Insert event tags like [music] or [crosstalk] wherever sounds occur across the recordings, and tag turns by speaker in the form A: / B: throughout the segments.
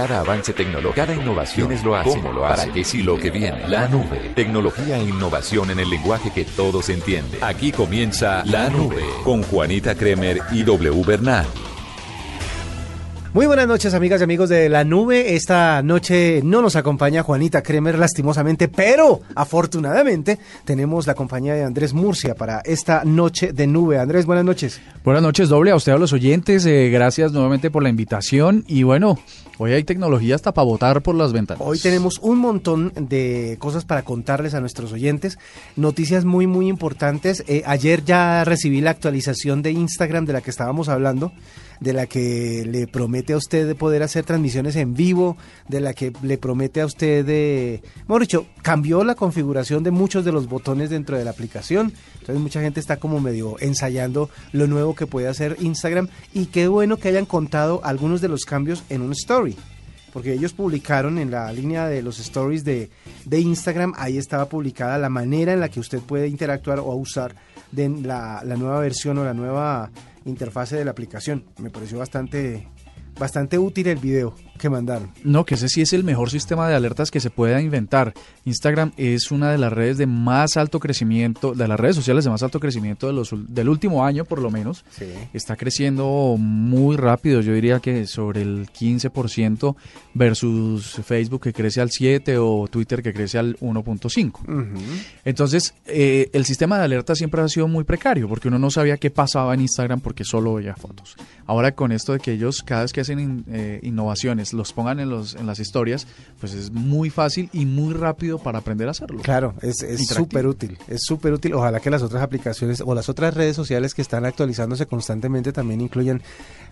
A: Cada avance tecnológico, cada innovación es lo hace, cómo lo hace, para qué sí lo que viene. La nube, tecnología e innovación en el lenguaje que todos entienden. Aquí comienza La Nube con Juanita Kremer y W Bernal.
B: Muy buenas noches, amigas y amigos de la nube. Esta noche no nos acompaña Juanita Kremer, lastimosamente, pero afortunadamente tenemos la compañía de Andrés Murcia para esta noche de nube. Andrés, buenas noches.
C: Buenas noches, doble a usted, a los oyentes. Eh, gracias nuevamente por la invitación. Y bueno, hoy hay tecnología hasta para votar por las ventanas.
B: Hoy tenemos un montón de cosas para contarles a nuestros oyentes. Noticias muy, muy importantes. Eh, ayer ya recibí la actualización de Instagram de la que estábamos hablando de la que le promete a usted de poder hacer transmisiones en vivo, de la que le promete a usted de... Mejor dicho, cambió la configuración de muchos de los botones dentro de la aplicación. Entonces mucha gente está como medio ensayando lo nuevo que puede hacer Instagram y qué bueno que hayan contado algunos de los cambios en un story porque ellos publicaron en la línea de los stories de, de, Instagram, ahí estaba publicada la manera en la que usted puede interactuar o usar de la, nueva versión o la nueva interfase de la aplicación. Me pareció bastante, bastante útil el video que mandaron.
C: No, que ese sí es el mejor sistema de alertas que se pueda inventar. Instagram es una de las redes de más alto crecimiento, de las redes sociales de más alto crecimiento de los, del último año por lo menos. Está creciendo muy rápido, yo diría que sobre el 15% versus Facebook que crece al 7 o Twitter que crece al 1.5. Entonces, eh, el sistema de alertas siempre ha sido muy precario porque uno no sabía qué pasaba en Instagram porque solo veía fotos. Ahora con esto de que ellos cada vez que hacen eh, innovaciones los pongan en, los, en las historias, pues es muy fácil y muy rápido para aprender a hacerlo.
B: Claro, es súper útil, es súper útil. Ojalá que las otras aplicaciones o las otras redes sociales que están actualizándose constantemente también incluyan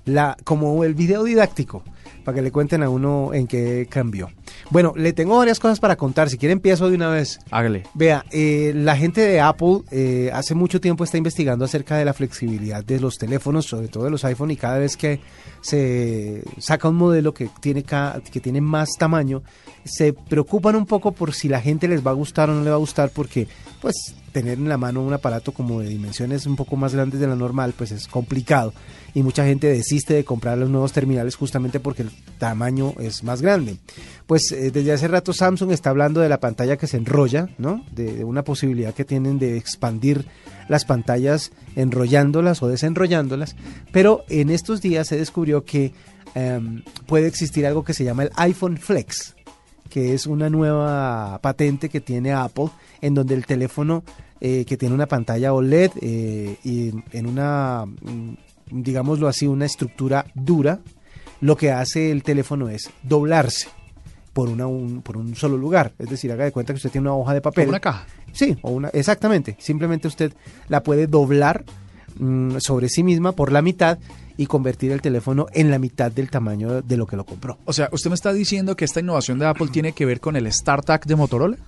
B: la como el video didáctico para que le cuenten a uno en qué cambió. Bueno, le tengo varias cosas para contar. Si quiere empiezo de una vez.
C: Hágale.
B: Vea, eh, la gente de Apple eh, hace mucho tiempo está investigando acerca de la flexibilidad de los teléfonos, sobre todo de los iPhone, y cada vez que se saca un modelo que tiene, que tiene más tamaño, se preocupan un poco por si la gente les va a gustar o no le va a gustar, porque pues tener en la mano un aparato como de dimensiones un poco más grandes de la normal, pues es complicado. Y mucha gente desiste de comprar los nuevos terminales justamente porque el tamaño es más grande. Pues eh, desde hace rato Samsung está hablando de la pantalla que se enrolla, ¿no? De, una posibilidad que tienen de expandir las pantallas enrollándolas o desenrollándolas. Pero en estos días se descubrió que em, puede existir algo que se llama el iPhone Flex que es una nueva patente que tiene Apple, en donde el teléfono eh, que tiene una pantalla OLED eh, y en una, mm, digámoslo así, una estructura dura, lo que hace el teléfono es doblarse por, una, un, por un solo lugar. Es decir, haga de cuenta que usted tiene una hoja de papel.
C: una caja.
B: Sí, o una, exactamente. Simplemente usted la puede doblar mm, sobre sí misma por la mitad y convertir el teléfono en la mitad del tamaño de lo que lo compró.
C: O sea, ¿usted me está diciendo que esta innovación de Apple tiene que ver con el StarTAC de Motorola?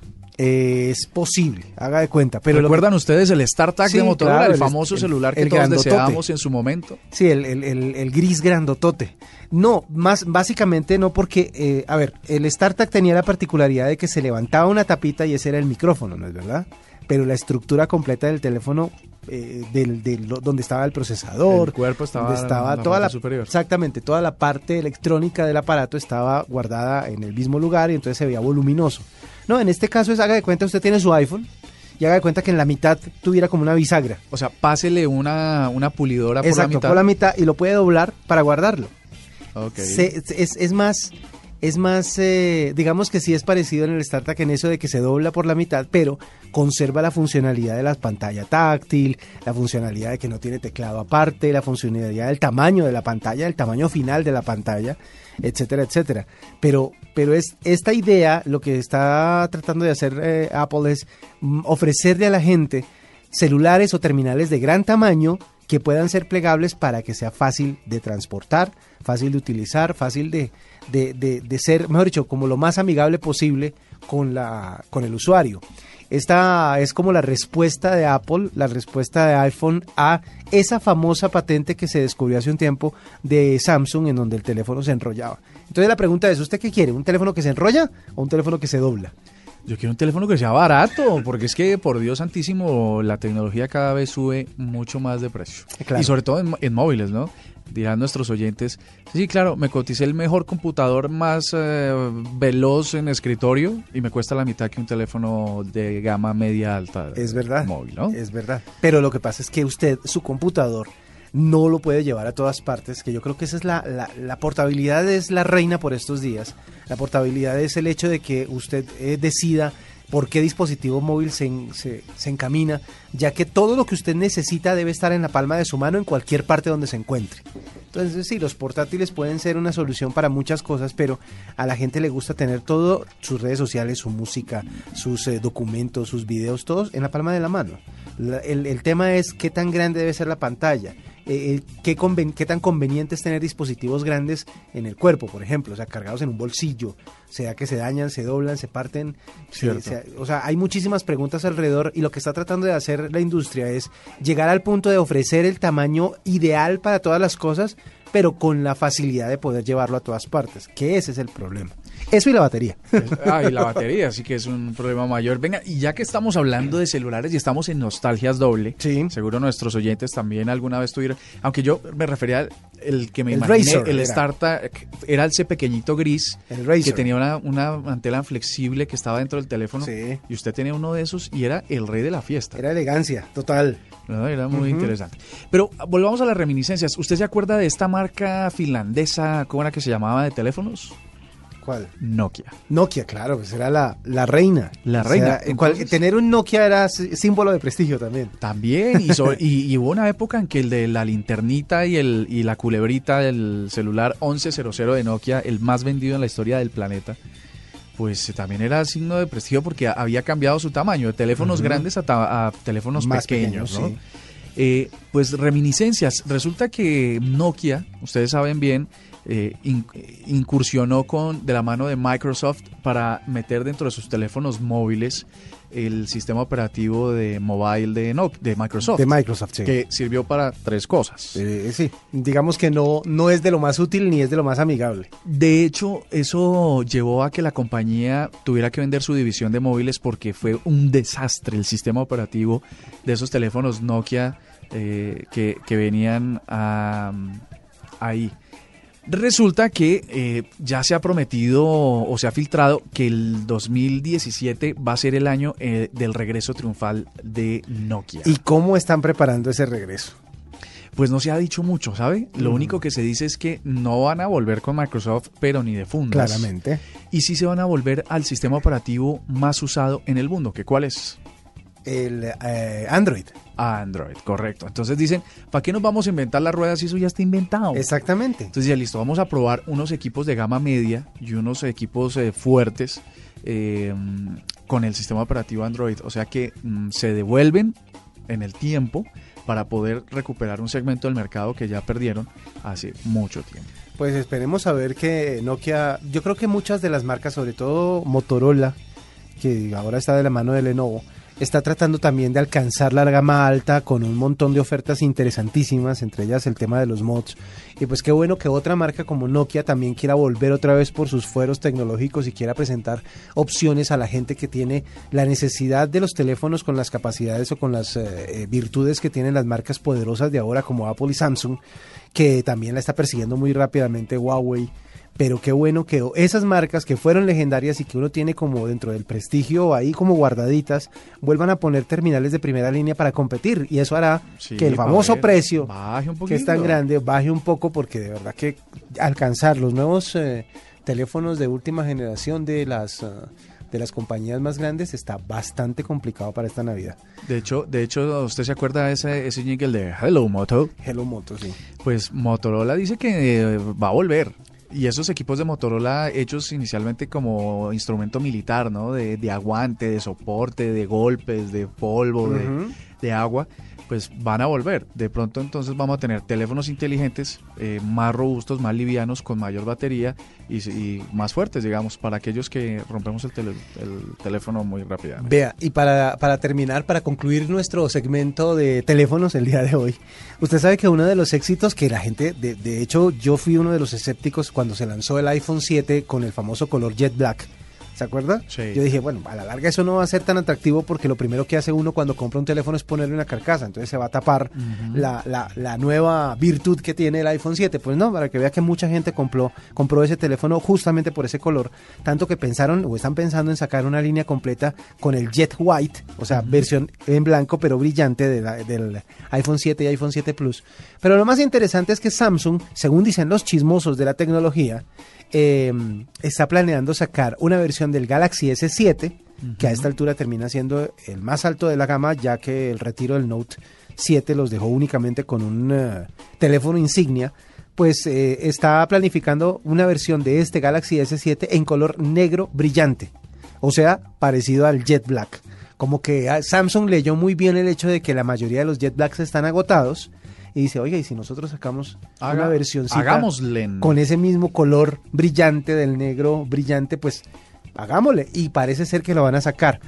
B: es posible, haga de cuenta. Pero
C: ¿Recuerdan ustedes el StarTAC de Motorola, el, famoso celular que todos deseábamos en su momento?
B: Sí, el, gris grandotote. No, más básicamente no porque, eh, a ver, el StarTAC tenía la particularidad de que se levantaba una tapita y ese era el micrófono, ¿no es verdad? Pero la estructura completa del teléfono eh, del, donde estaba el procesador,
C: el cuerpo estaba,
B: estaba toda la superior. exactamente toda la parte electrónica del aparato estaba guardada en el mismo lugar y entonces se veía voluminoso. No, en este caso es haga de cuenta usted tiene su iPhone y haga de cuenta que en la mitad tuviera como una bisagra.
C: O sea, pásele una, una pulidora por la mitad.
B: por la mitad y lo puede doblar para guardarlo. Okay. es, es más es más, eh, digamos que sí es parecido en el StarTAC en eso de que se dobla por la mitad, pero conserva la funcionalidad de la pantalla táctil, la funcionalidad de que no tiene teclado aparte, la funcionalidad del tamaño de la pantalla, el tamaño final de la pantalla, etcétera, etcétera. Pero, pero es esta idea, lo que está tratando de hacer eh, Apple es mm, ofrecerle a la gente celulares o terminales de gran tamaño que puedan ser plegables para que sea fácil de transportar, fácil de utilizar, fácil de, de, ser, mejor dicho, como lo más amigable posible con, la, con el usuario. Esta es como la respuesta de Apple, la respuesta de iPhone a esa famosa patente que se descubrió hace un tiempo de Samsung en donde el teléfono se enrollaba. Entonces la pregunta es, ¿usted qué quiere? ¿Un teléfono que se enrolla o un teléfono que se dobla?
C: Yo quiero un teléfono que sea barato, porque es que, por Dios santísimo, la tecnología cada vez sube mucho más de precio. Y sobre todo en, móviles, ¿no? Dirán nuestros oyentes, sí, claro, me coticé el mejor computador más eh, veloz en escritorio y me cuesta la mitad que un teléfono de gama media alta.
B: Es verdad.
C: Móvil, ¿no?
B: Es verdad. Pero lo que pasa es que usted, su computador, no lo puede llevar a todas partes, que yo creo que esa es la, la, portabilidad es la reina por estos días. La portabilidad es el hecho de que usted eh, decida por qué dispositivo móvil se, se, se, encamina, ya que todo lo que usted necesita debe estar en la palma de su mano en cualquier parte donde se encuentre. Entonces sí, los portátiles pueden ser una solución para muchas cosas, pero a la gente le gusta tener todo, sus redes sociales, su música, sus eh, documentos, sus videos, todos en la palma de la mano. el, el tema es qué tan grande debe ser la pantalla eh, eh, qué, qué, tan conveniente es tener dispositivos grandes en el cuerpo, por ejemplo, o sea, cargados en un bolsillo, sea que se dañan, se doblan, se parten. o sea, hay muchísimas preguntas alrededor y lo que está tratando de hacer la industria es llegar al punto de ofrecer el tamaño ideal para todas las cosas, pero con la facilidad de poder llevarlo a todas partes, que ese es el problema. Eso y la batería.
C: Ah, y la batería, así que es un problema mayor. Venga, y ya que estamos hablando de celulares y estamos en nostalgias doble,
B: sí.
C: seguro nuestros oyentes también alguna vez tuvieron, aunque yo me refería al el que me el imaginé, el Startup, era ese pequeñito gris
B: el
C: que tenía una, una mantela flexible que estaba dentro del teléfono y usted tenía uno de esos y era el rey de la fiesta.
B: Era elegancia, total.
C: era muy interesante. Pero volvamos a las reminiscencias. ¿Usted se acuerda de esta marca finlandesa, cómo era que se llamaba de teléfonos?
B: ¿Cuál?
C: Nokia.
B: Nokia, claro, pues era la, la reina.
C: La reina.
B: tener un Nokia era símbolo de prestigio también.
C: También, [laughs] y, hubo una época en que el de la linternita y, el, y la culebrita del celular 1100 de Nokia, el más vendido en la historia del planeta, pues también era signo de prestigio porque había cambiado su tamaño, de teléfonos grandes a, teléfonos más pequeños, ¿no? Eh, pues reminiscencias. Resulta que Nokia, ustedes saben bien, eh, incursionó con de la mano de Microsoft para meter dentro de sus teléfonos móviles el sistema operativo de mobile de, no, de Microsoft.
B: De Microsoft,
C: Que sirvió para tres cosas.
B: Eh, sí, digamos que no, no es de lo más útil ni es de lo más amigable.
C: De hecho, eso llevó a que la compañía tuviera que vender su división de móviles porque fue un desastre el sistema operativo de esos teléfonos Nokia eh, que, que, venían ahí. Resulta que eh, ya se ha prometido o se ha filtrado que el 2017 va a ser el año eh, del regreso triunfal de Nokia.
B: ¿Y cómo están preparando ese regreso?
C: Pues no se ha dicho mucho, ¿sabe? Lo único que se dice es que no van a volver con Microsoft, pero ni de fundas.
B: Claramente.
C: Y sí se van a volver al sistema operativo más usado en el mundo, que cuál es?
B: El eh, Android.
C: Android, correcto. Entonces dicen, ¿para qué nos vamos a inventar las ruedas si eso ya está inventado?
B: Exactamente.
C: Entonces ya listo, vamos a probar unos equipos de gama media y unos equipos eh, fuertes eh, con el sistema operativo Android. O sea que mm, se devuelven en el tiempo para poder recuperar un segmento del mercado que ya perdieron hace mucho tiempo.
B: Pues esperemos a ver que Nokia, yo creo que muchas de las marcas, sobre todo Motorola, que ahora está de la mano de Lenovo, está tratando también de alcanzar la gama alta con un montón de ofertas interesantísimas, entre ellas el tema de los mods. Y pues qué bueno que otra marca como Nokia también quiera volver otra vez por sus fueros tecnológicos y quiera presentar opciones a la gente que tiene la necesidad de los teléfonos con las capacidades o con las eh, eh, virtudes que tienen las marcas poderosas de ahora como Apple y Samsung, que también la está persiguiendo muy rápidamente Huawei pero qué bueno que esas marcas que fueron legendarias y que uno tiene como dentro del prestigio ahí como guardaditas, vuelvan a poner terminales de primera línea para competir y eso hará que el famoso precio que es tan grande baje un poco porque de verdad que alcanzar los nuevos eh, teléfonos de última generación de las... Eh, de las compañías más grandes está bastante complicado para esta Navidad.
C: De hecho, de hecho, ¿usted se acuerda de ese, ese jingle de Hello Moto?
B: Hello Moto, sí.
C: Pues Motorola dice que eh, va a volver. Y esos equipos de Motorola hechos inicialmente como instrumento militar, ¿no? De, de aguante, de soporte, de golpes, de polvo, de, de agua pues van a volver. De pronto entonces vamos a tener teléfonos inteligentes eh, más robustos, más livianos, con mayor batería y, más fuertes, digamos, para aquellos que rompemos el, teléfono muy rápidamente.
B: Vea, y para, para terminar, para concluir nuestro segmento de teléfonos el día de hoy, usted sabe que uno de los éxitos que la gente, de, de hecho yo fui uno de los escépticos cuando se lanzó el iPhone 7 con el famoso color Jet Black, ¿Se acuerda? Yo dije, bueno, a la larga eso no va a ser tan atractivo porque lo primero que hace uno cuando compra un teléfono es ponerle una carcasa, entonces se va a tapar la, la, nueva virtud que tiene el iPhone 7. Pues no, para que vea que mucha gente compró, compró ese teléfono justamente por ese color, tanto que pensaron o están pensando en sacar una línea completa con el Jet White, o sea, versión en blanco pero brillante del iPhone 7 y iPhone 7 Plus. Pero lo más interesante es que Samsung, según dicen los chismosos de la tecnología, eh, está planeando sacar una versión del Galaxy S7, que a esta altura termina siendo el más alto de la gama, ya que el retiro del Note 7 los dejó únicamente con un eh, teléfono insignia. Pues eh, está planificando una versión de este Galaxy S7 en color negro brillante, o sea, parecido al Jet Black. Como que ah, Samsung leyó muy bien el hecho de que la mayoría de los Jet Blacks están agotados y dice, oye, y si nosotros sacamos una versión con ese mismo color brillante del negro brillante, pues hagámosle. Y parece ser que lo van a sacar.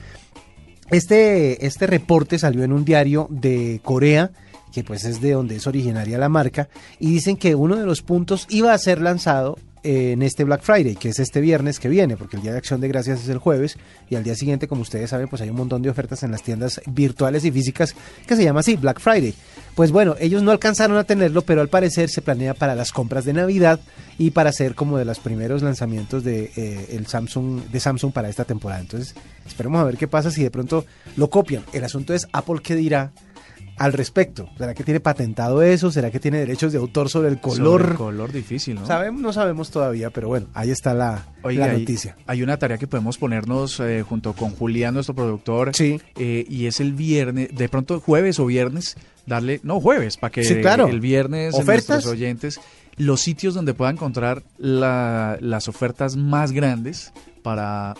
B: Este, este reporte salió en un diario de Corea, que pues es de donde es originaria la marca, y dicen que uno de los puntos iba a ser lanzado en este Black Friday, que es este viernes que viene, porque el Día de Acción de Gracias es el jueves y al día siguiente, como ustedes saben, pues hay un montón de ofertas en las tiendas virtuales y físicas que se llama así, Black Friday. Pues bueno, ellos no alcanzaron a tenerlo, pero al parecer se planea para las compras de Navidad y para hacer como de los primeros lanzamientos de eh, el Samsung de Samsung para esta temporada. Entonces, esperemos a ver qué pasa si de pronto lo copian. El asunto es Apple qué dirá al respecto. ¿Será que tiene patentado eso? ¿Será que tiene derechos de autor sobre el color?
C: el color difícil, ¿no?
B: Sabemos, no sabemos todavía, pero bueno, ahí está la, noticia.
C: Hay, una tarea que podemos ponernos eh, junto con Julián, nuestro productor.
B: Sí.
C: Eh, y es el viernes, de pronto jueves o viernes, darle, no, jueves, para que el viernes
B: ¿Ofertas?
C: nuestros oyentes, los sitios donde pueda encontrar las ofertas más grandes para,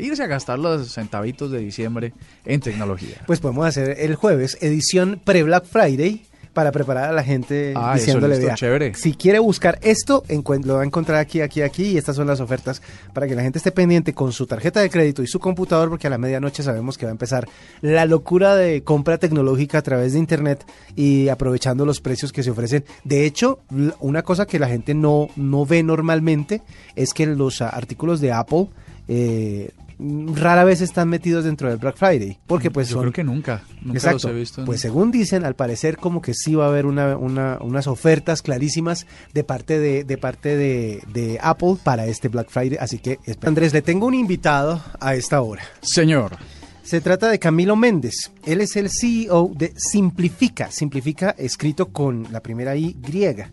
C: irse a gastar los centavitos de diciembre en tecnología.
B: Pues podemos hacer el jueves edición pre-Black Friday para preparar a la gente
C: ah, diciéndole, eso chévere.
B: si quiere buscar esto, lo va a encontrar aquí, aquí, aquí, y estas son las ofertas para que la gente esté pendiente con su tarjeta de crédito y su computador, porque a la medianoche sabemos que va a empezar la locura de compra tecnológica a través de Internet y aprovechando los precios que se ofrecen. De hecho, una cosa que la gente no, no ve normalmente es que los artículos de Apple eh, rara vez están metidos dentro del Black Friday. Porque pues
C: Yo creo que nunca,
B: nunca los he visto. Pues según dicen, al parecer como que sí va a haber una, unas ofertas clarísimas de parte de, de parte de, de, Apple para este Black Friday. Así que, Andrés, le tengo un invitado a esta hora.
C: Señor.
B: Se trata de Camilo Méndez. Él es el CEO de Simplifica. Simplifica escrito con la primera I griega.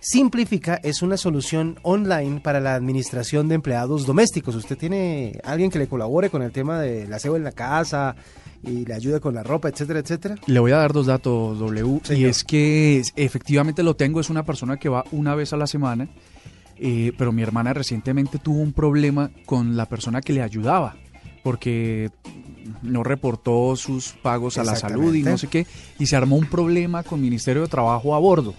B: Simplifica es una solución online para la administración de empleados domésticos. ¿Usted tiene alguien que le colabore con el tema de la aseo en la casa y le ayude con la ropa, etcétera, etcétera?
C: Le voy a dar dos datos, W. Y es que efectivamente lo tengo, es una persona que va una vez a la semana. Eh, pero mi hermana recientemente tuvo un problema con la persona que le ayudaba porque no reportó sus pagos a la salud y no sé qué, y se armó un problema con Ministerio de Trabajo a bordo.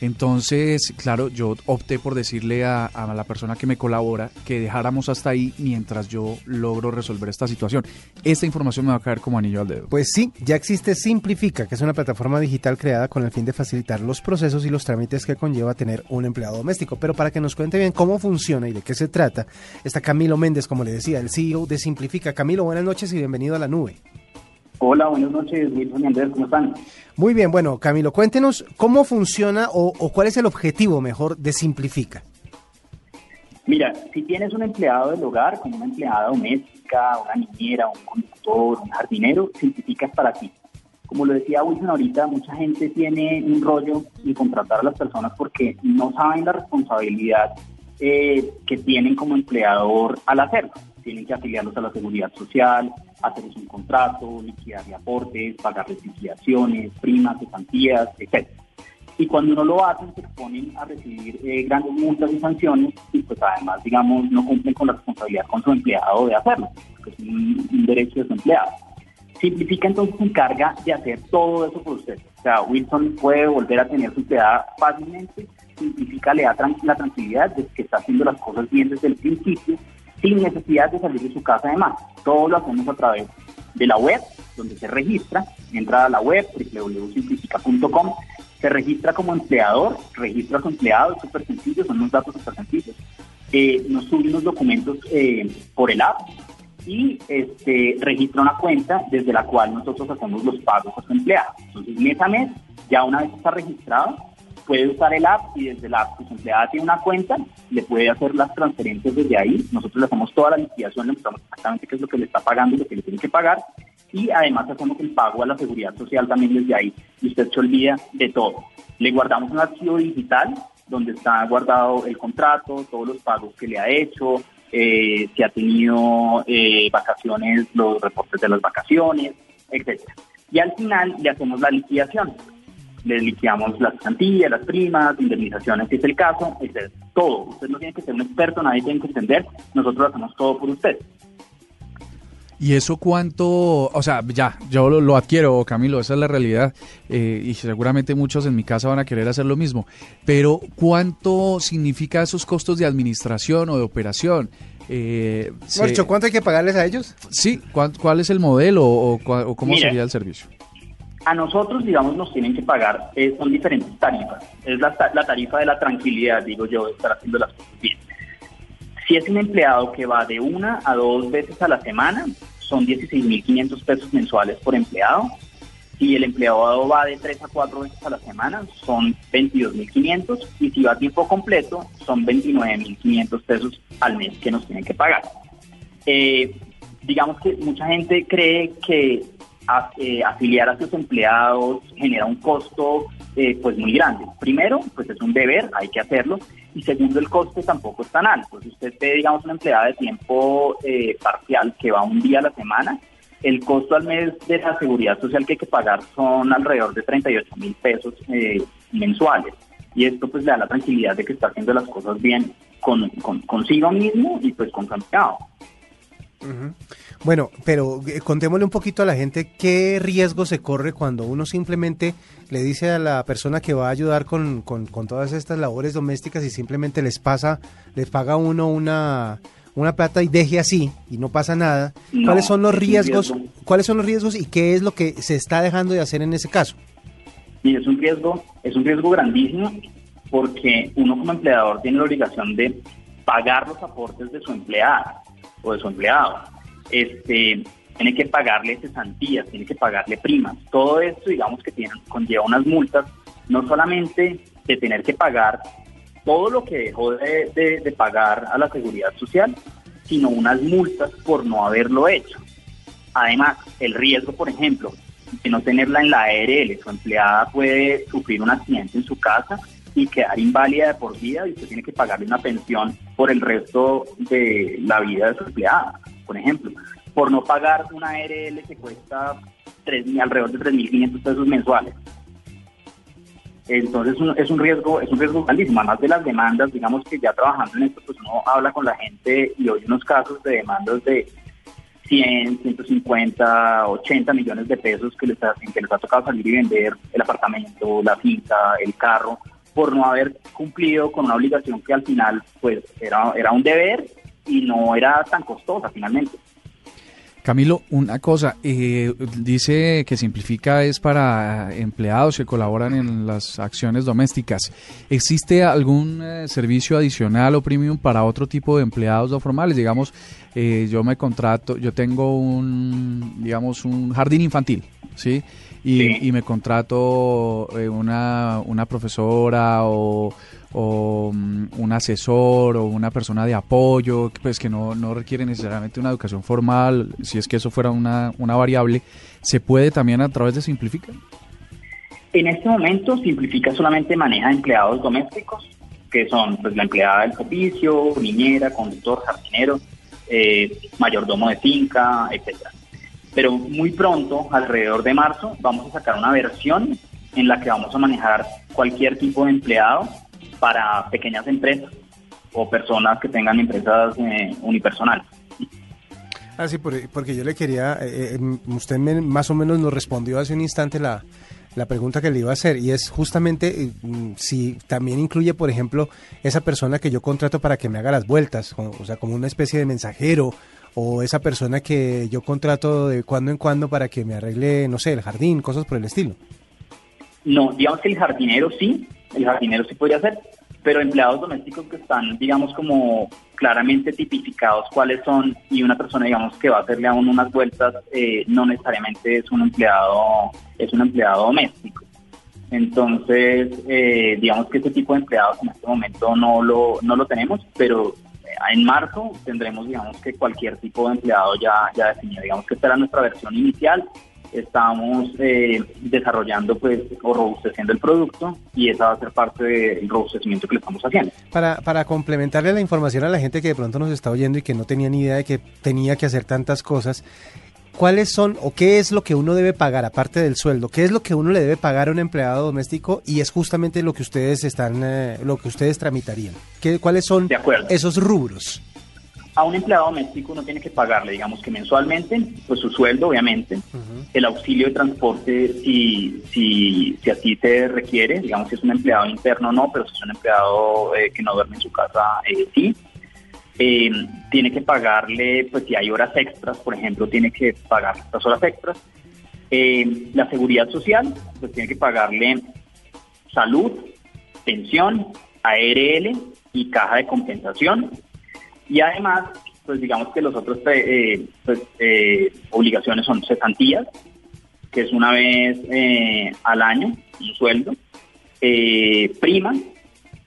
C: Entonces, claro, yo opté por decirle a, la persona que me colabora que dejáramos hasta ahí mientras yo logro resolver esta situación. Esta información me va a caer como anillo al dedo.
B: Pues sí, ya existe Simplifica, que es una plataforma digital creada con el fin de facilitar los procesos y los trámites que conlleva tener un empleado doméstico. Pero para que nos cuente bien cómo funciona y de qué se trata, está Camilo Méndez, como le decía, el CEO de Simplifica. Camilo, buenas noches y bienvenido a la nube.
D: Hola, buenas noches, Wilson y Andrés, ¿cómo están?
B: Muy bien, bueno, Camilo, cuéntenos cómo funciona o, cuál es el objetivo mejor de Simplifica.
D: Mira, si tienes un empleado del hogar, como una empleada doméstica, una niñera, un conductor, un jardinero, Simplifica es para ti. Como lo decía Wilson ahorita, mucha gente tiene un rollo en contratar a las personas porque no saben la responsabilidad eh, que tienen como empleador al hacerlo. Tienen que afiliarlos a la seguridad social, hacerles un contrato, liquidar de aportes, pagar liquidaciones, primas, cesantías, etc. Y cuando no lo hacen, se exponen a recibir eh, grandes multas y sanciones y pues además, digamos, no cumplen con la responsabilidad con su empleado de hacerlo, que es un, derecho de su empleado. Simplifica entonces se encarga de hacer todo eso por usted. O sea, Wilson puede volver a tener su empleada fácilmente, Simplifica le da la tranquilidad de que está haciendo las cosas bien desde el principio sin necesidad de salir de su casa además. Todo lo hacemos a través de la web, donde se registra, entra a la web www.simplifica.com, se registra como empleador, registra a su empleado, es súper sencillo, son unos datos súper sencillos. eh, nos sube unos documentos eh, por el app y este, registra una cuenta desde la cual nosotros hacemos los pagos a su empleado. Entonces, mes a mes, ya una vez está registrado, puede usar el app y desde el app, su empleada tiene una cuenta, le puede hacer las transferencias desde ahí. Nosotros le hacemos toda la liquidación, le mostramos exactamente qué es lo que le está pagando y lo que le tiene que pagar. Y además hacemos el pago a la seguridad social también desde ahí. Y usted se olvida de todo. Le guardamos un archivo digital donde está guardado el contrato, todos los pagos que le ha hecho, eh, si ha tenido eh, vacaciones, los reportes de las vacaciones, etcétera. Y al final le hacemos la liquidación. Le liquidamos las plantillas, las primas, indemnizaciones, si es el caso, es todo. Usted no tiene que ser un experto, nadie tiene que entender, nosotros hacemos todo por usted.
C: ¿Y eso cuánto, o sea, ya, yo lo, adquiero, Camilo, esa es la realidad, eh, y seguramente muchos en mi casa van a querer hacer lo mismo, pero ¿cuánto significa esos costos de administración o de operación?
B: Eh, ¿cuánto hay que pagarles a ellos?
C: Sí, ¿cuál, es el modelo o, cómo sería el servicio?
D: A nosotros, digamos, nos tienen que pagar, eh, son diferentes tarifas. Es la, la, tarifa de la tranquilidad, digo yo, de estar haciendo las cosas bien. Si es un empleado que va de una a dos veces a la semana, son 16.500 pesos mensuales por empleado. Si el empleado va de tres a cuatro veces a la semana, son 22.500. Y si va a tiempo completo, son 29.500 pesos al mes que nos tienen que pagar. Eh, digamos que mucha gente cree que eh, afiliar a sus empleados genera un costo eh, pues muy grande. Primero, pues es un deber, hay que hacerlo. Y segundo, el coste tampoco es tan alto. Si usted ve, digamos, una empleada de tiempo eh, parcial que va un día a la semana, el costo al mes de la seguridad social que hay que pagar son alrededor de 38 mil pesos eh, mensuales. Y esto pues le da la tranquilidad de que está haciendo las cosas bien con, consigo mismo y pues con su empleado.
B: Bueno, pero eh, contémosle un poquito a la gente qué riesgo se corre cuando uno simplemente le dice a la persona que va a ayudar con, con, todas estas labores domésticas y simplemente les pasa, les paga uno una, una plata y deje así y no pasa nada. ¿Cuáles son los riesgos? ¿Cuáles son los riesgos y qué es lo que se está dejando de hacer en ese caso?
D: Y es un riesgo, es un riesgo grandísimo porque uno como empleador tiene la obligación de pagar los aportes de su empleada o de su empleado este, tiene que pagarle cesantías, tiene que pagarle primas. Todo esto, digamos que tiene, conlleva unas multas, no solamente de tener que pagar todo lo que dejó de, pagar a la seguridad social, sino unas multas por no haberlo hecho. Además, el riesgo, por ejemplo, de no tenerla en la ARL, su empleada puede sufrir un accidente en su casa y quedar inválida de por vida y usted tiene que pagarle una pensión por el resto de la vida de su empleada por ejemplo, por no pagar una ARL que cuesta alrededor de 3.500 pesos mensuales. Entonces es un riesgo, es un riesgo grandísimo, además de las demandas, digamos que ya trabajando en esto, pues uno habla con la gente y hoy unos casos de demandas de 100, 150, 80 millones de pesos que les ha, que les ha tocado salir y vender el apartamento, la finca, el carro, por no haber cumplido con una obligación que al final pues era, era un deber y no era tan costosa finalmente.
C: Camilo, una cosa, eh, dice que simplifica es para empleados que colaboran en las acciones domésticas. ¿Existe algún eh, servicio adicional o premium para otro tipo de empleados no formales? Digamos, eh, yo me contrato, yo tengo un, digamos, un jardín infantil, ¿sí? Y, y me contrato una, una profesora o o mm, un asesor o una persona de apoyo, pues que no, no requiere necesariamente una educación formal, si es que eso fuera una, una variable, ¿se puede también a través de Simplifica?
D: En este momento Simplifica solamente maneja empleados domésticos, que son pues la empleada del servicio, niñera, conductor, jardinero, eh, mayordomo de finca, etcétera. Pero muy pronto, alrededor de marzo, vamos a sacar una versión en la que vamos a manejar cualquier tipo de empleado para pequeñas empresas o personas que tengan empresas eh, unipersonales.
B: Ah, sí, porque yo le quería, eh, eh, usted más o menos nos respondió hace un instante la, la pregunta que le iba a hacer y es justamente mm, si también incluye, por ejemplo, esa persona que yo contrato para que me haga las vueltas, o, sea, como una especie de mensajero o esa persona que yo contrato de cuando en cuando para que me arregle, no sé, el jardín, cosas por el estilo.
D: No, digamos que el jardinero sí, el jardinero sí podría hacer, pero empleados domésticos que están, digamos, como claramente tipificados cuáles son y una persona, digamos, que va a hacerle aún unas vueltas, eh, no necesariamente es un empleado, es un empleado doméstico. Entonces, eh, digamos que este tipo de empleados en este momento no lo, no lo tenemos, pero en marzo tendremos, digamos, que cualquier tipo de empleado ya, ya definido. Digamos que esta era nuestra versión inicial estamos eh, desarrollando pues o robusteciendo el producto y esa va a ser parte del robustecimiento que le estamos haciendo.
B: Para, para complementarle la información a la gente que de pronto nos está oyendo y que no tenía ni idea de que tenía que hacer tantas cosas, ¿cuáles son o qué es lo que uno debe pagar aparte del sueldo? ¿Qué es lo que uno le debe pagar a un empleado doméstico y es justamente lo que ustedes están, eh, lo que ustedes tramitarían? ¿Qué, ¿Cuáles son esos rubros?
D: a un empleado doméstico uno tiene que pagarle, digamos que mensualmente, pues su sueldo, obviamente, el auxilio de transporte si, si, si así se requiere, digamos si es un empleado interno no, pero si es un empleado eh, que no duerme en su casa, eh, sí. Eh, tiene que pagarle, pues si hay horas extras, por ejemplo, tiene que pagar estas horas extras. la seguridad social, pues tiene que pagarle salud, pensión, ARL y caja de compensación. Y además, pues digamos que los otros eh, pues, eh, obligaciones son cesantías, que es una vez eh, al año, un sueldo, prima,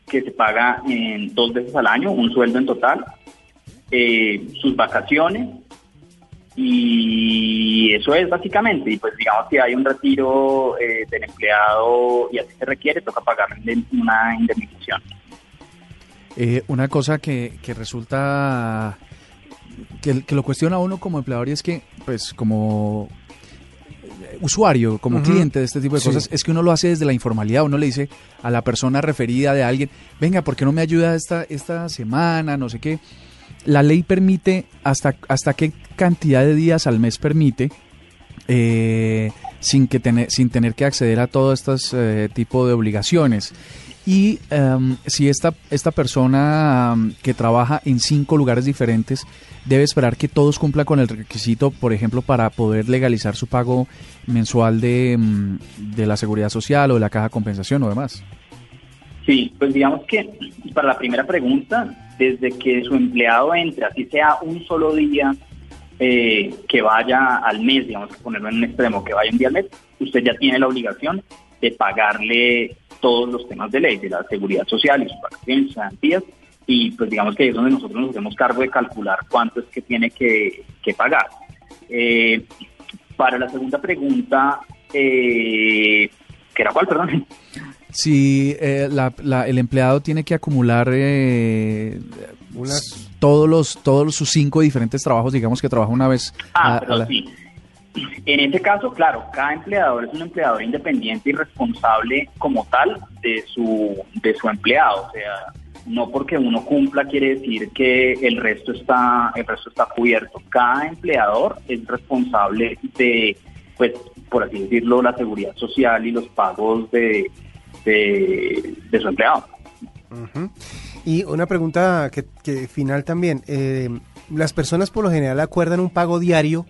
D: que se paga en dos veces al año, un sueldo en total, sus vacaciones, y eso es básicamente, y pues digamos que hay un retiro del empleado y así se requiere, toca pagarle una indemnización.
C: Eh, una cosa que, que resulta que, lo cuestiona uno como empleador y es que, pues, como usuario, como cliente de este tipo de cosas, es que uno lo hace desde la informalidad. Uno le dice a la persona referida de alguien, venga, ¿por qué no me ayuda esta, esta semana? No sé qué. La ley permite hasta, hasta qué cantidad de días al mes permite. Eh, sin que tener, sin tener que acceder a todo este eh, tipo de obligaciones. Y em, si esta, esta persona que trabaja en cinco lugares diferentes debe esperar que todos cumplan con el requisito, por ejemplo, para poder legalizar su pago mensual de, em, de la seguridad social o de la caja de compensación o demás.
D: Sí, pues digamos que para la primera pregunta, desde que su empleado entre, así sea un solo día eh, que vaya al mes, digamos que ponerlo en un extremo, que vaya un día al mes, usted ya tiene la obligación de pagarle todos los temas de ley, de la seguridad social y sus vacaciones, garantías, y pues digamos que es donde nosotros nos hacemos cargo de calcular cuánto es que tiene que, pagar. Eh, para la segunda pregunta, eh, ¿qué era cuál, perdón?
C: Si eh, el empleado tiene que acumular eh, todos los todos sus cinco diferentes trabajos, digamos que trabaja una vez.
D: Ah, sí. En este caso, claro, cada empleador es un empleador independiente y responsable como tal de su, de su empleado. O sea, no porque uno cumpla quiere decir que el resto está, el resto está cubierto. Cada empleador es responsable de, pues, por así decirlo, la seguridad social y los pagos de, de, su empleado.
B: Y una pregunta que, que final también. Eh, las personas por lo general acuerdan un pago diario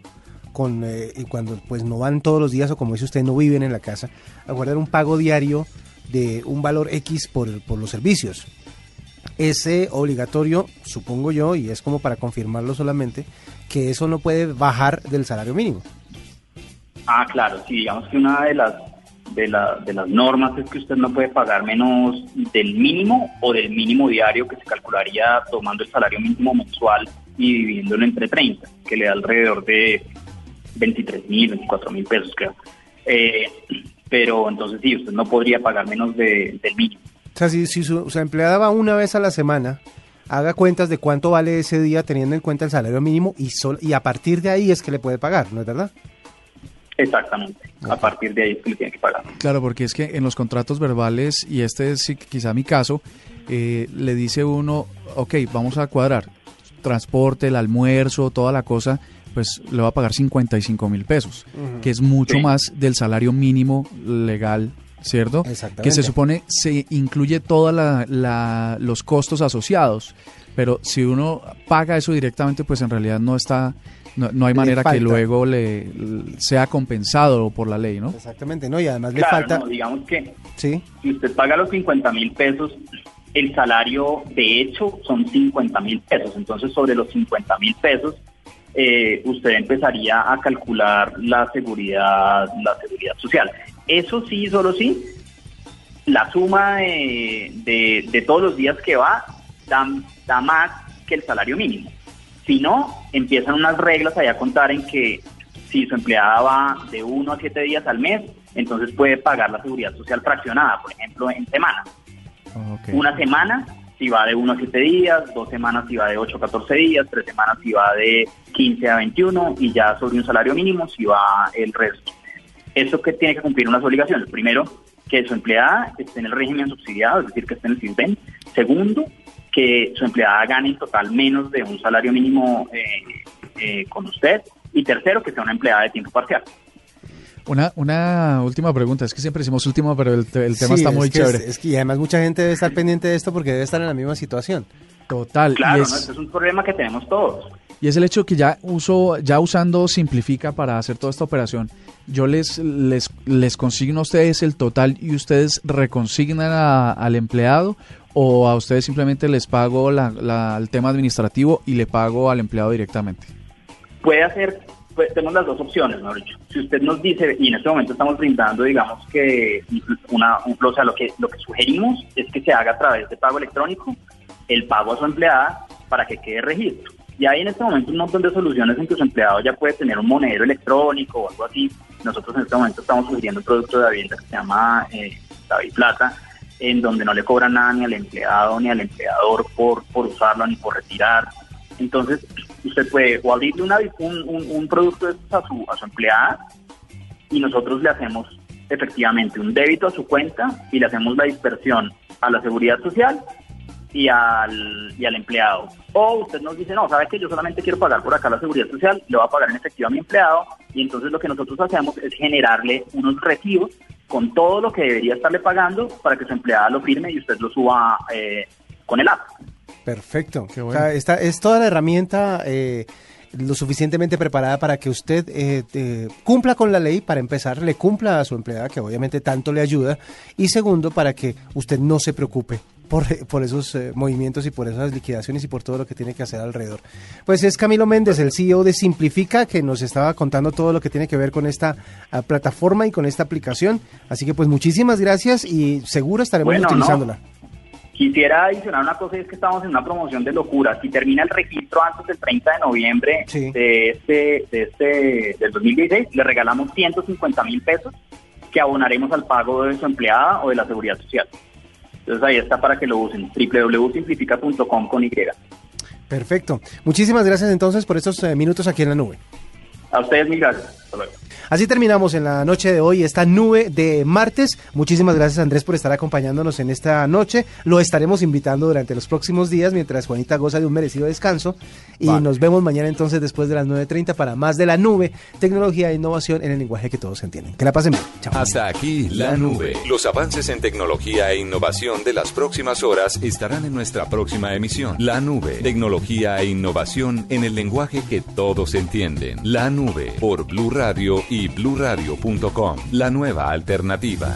B: con eh, cuando pues no van todos los días o como dice usted no viven en la casa, a guardar un pago diario de un valor X por, por los servicios. Ese obligatorio, supongo yo, y es como para confirmarlo solamente, que eso no puede bajar del salario mínimo.
D: Ah, claro, sí, digamos que una de las de, la, de las normas es que usted no puede pagar menos del mínimo o del mínimo diario que se calcularía tomando el salario mínimo mensual y dividiéndolo entre 30, que le da alrededor de 23 mil, 24 mil pesos, creo. Eh, pero entonces sí, usted no podría pagar menos de, del mínimo.
B: O sea, si, su, empleada va una vez a la semana, haga cuentas de cuánto vale ese día teniendo en cuenta el salario mínimo y, sol, y a partir de ahí es que le puede pagar, ¿no es verdad?
D: Exactamente, a partir de ahí es que le tiene que pagar.
C: Claro, porque es que en los contratos verbales, y este es quizá mi caso, eh, le dice uno, ok, vamos a cuadrar transporte, el almuerzo, toda la cosa, pues le va a pagar 55 mil pesos, que es mucho más del salario mínimo legal, ¿cierto? Que se supone se incluye todos la, los costos asociados, pero si uno paga eso directamente, pues en realidad no está... No, hay manera que luego le, sea compensado por la ley, ¿no?
B: Exactamente, ¿no? Y además le falta...
D: digamos que ¿Sí? si usted paga los 50 mil pesos el salario de hecho son 50 mil pesos. Entonces, sobre los 50 mil pesos, eh, usted empezaría a calcular la seguridad, la seguridad social. Eso sí, solo sí, la suma de, de, todos los días que va da, da, más que el salario mínimo. Si no, empiezan unas reglas allá a contar en que si su empleada va de uno a siete días al mes, entonces puede pagar la seguridad social fraccionada, por ejemplo, en semana. Una semana si va de 1 a 7 días, dos semanas si va de 8 a 14 días, tres semanas si va de 15 a 21 y ya sobre un salario mínimo si va el resto. Eso que tiene que cumplir unas obligaciones. Primero, que su empleada esté en el régimen subsidiado, es decir, que esté en el CISBEN. Segundo, que su empleada gane en total menos de un salario mínimo eh, eh, con usted. Y tercero, que sea una empleada de tiempo parcial.
C: Una, una última pregunta, es que siempre decimos última, pero el, tema está muy chévere.
B: Es, que y además mucha gente debe estar pendiente de esto porque debe estar en la misma situación.
C: Total.
D: Claro, es, es un problema que tenemos todos.
C: Y es el hecho que ya uso, ya usando Simplifica para hacer toda esta operación, yo les, les, les consigno a ustedes el total y ustedes reconsignan al empleado o a ustedes simplemente les pago la, el tema administrativo y le pago al empleado directamente.
D: Puede hacer pues tenemos las dos opciones, Si usted nos dice, y en este momento estamos brindando, digamos que una, o sea, lo que, lo que sugerimos es que se haga a través de pago electrónico el pago a su empleada para que quede registro. Y hay en este momento un montón de soluciones en que su empleado ya puede tener un monedero electrónico o algo así. Nosotros en este momento estamos sugiriendo un producto de vivienda que se llama eh, David Plata, en donde no le cobran nada ni al empleado ni al empleador por, por usarlo ni por retirar. Entonces, usted puede o abrirle una, un, un, producto a su, a su empleada y nosotros le hacemos efectivamente un débito a su cuenta y le hacemos la dispersión a la seguridad social y al, y al empleado. O usted nos dice, no, sabe que yo solamente quiero pagar por acá la seguridad social, le voy a pagar en efectivo a mi empleado y entonces lo que nosotros hacemos es generarle unos recibos con todo lo que debería estarle pagando para que su empleada lo firme y usted lo suba eh, con el app.
B: Perfecto. esta es toda la herramienta eh, lo suficientemente preparada para que usted eh, cumpla con la ley, para empezar, le cumpla a su empleada, que obviamente tanto le ayuda, y segundo, para que usted no se preocupe por, [laughs] por esos eh, movimientos y por esas liquidaciones y por todo lo que tiene que hacer alrededor. Pues es Camilo Méndez, el CEO de Simplifica, que nos estaba contando todo lo que tiene que ver con esta ah, plataforma y con esta aplicación. Así que pues muchísimas gracias y seguro estaremos utilizándola.
D: Quisiera adicionar una cosa y es que estamos en una promoción de locura. Si termina el registro antes del 30 de noviembre de este, de este, del 2016, le regalamos 150 mil pesos que abonaremos al pago de su empleada o de la seguridad social. Entonces ahí está para que lo usen, www.simplifica.com con Y.
B: Perfecto. Muchísimas gracias entonces por estos eh, minutos aquí en la nube.
D: A ustedes mil gracias. Hasta luego.
B: Así terminamos en la noche de hoy esta nube de martes. Muchísimas gracias Andrés por estar acompañándonos en esta noche. Lo estaremos invitando durante los próximos días mientras Juanita goza de un merecido descanso. Y nos vemos mañana entonces después de las 9.30 para más de la nube, tecnología e innovación en el lenguaje que todos entienden. Que la pasen bien.
A: Chao. Hasta aquí la nube. Los avances en tecnología e innovación de las próximas horas estarán en nuestra próxima emisión. La nube, tecnología e innovación en el lenguaje que todos entienden. La nube por Blue Radio y bluradio.com, la nueva alternativa.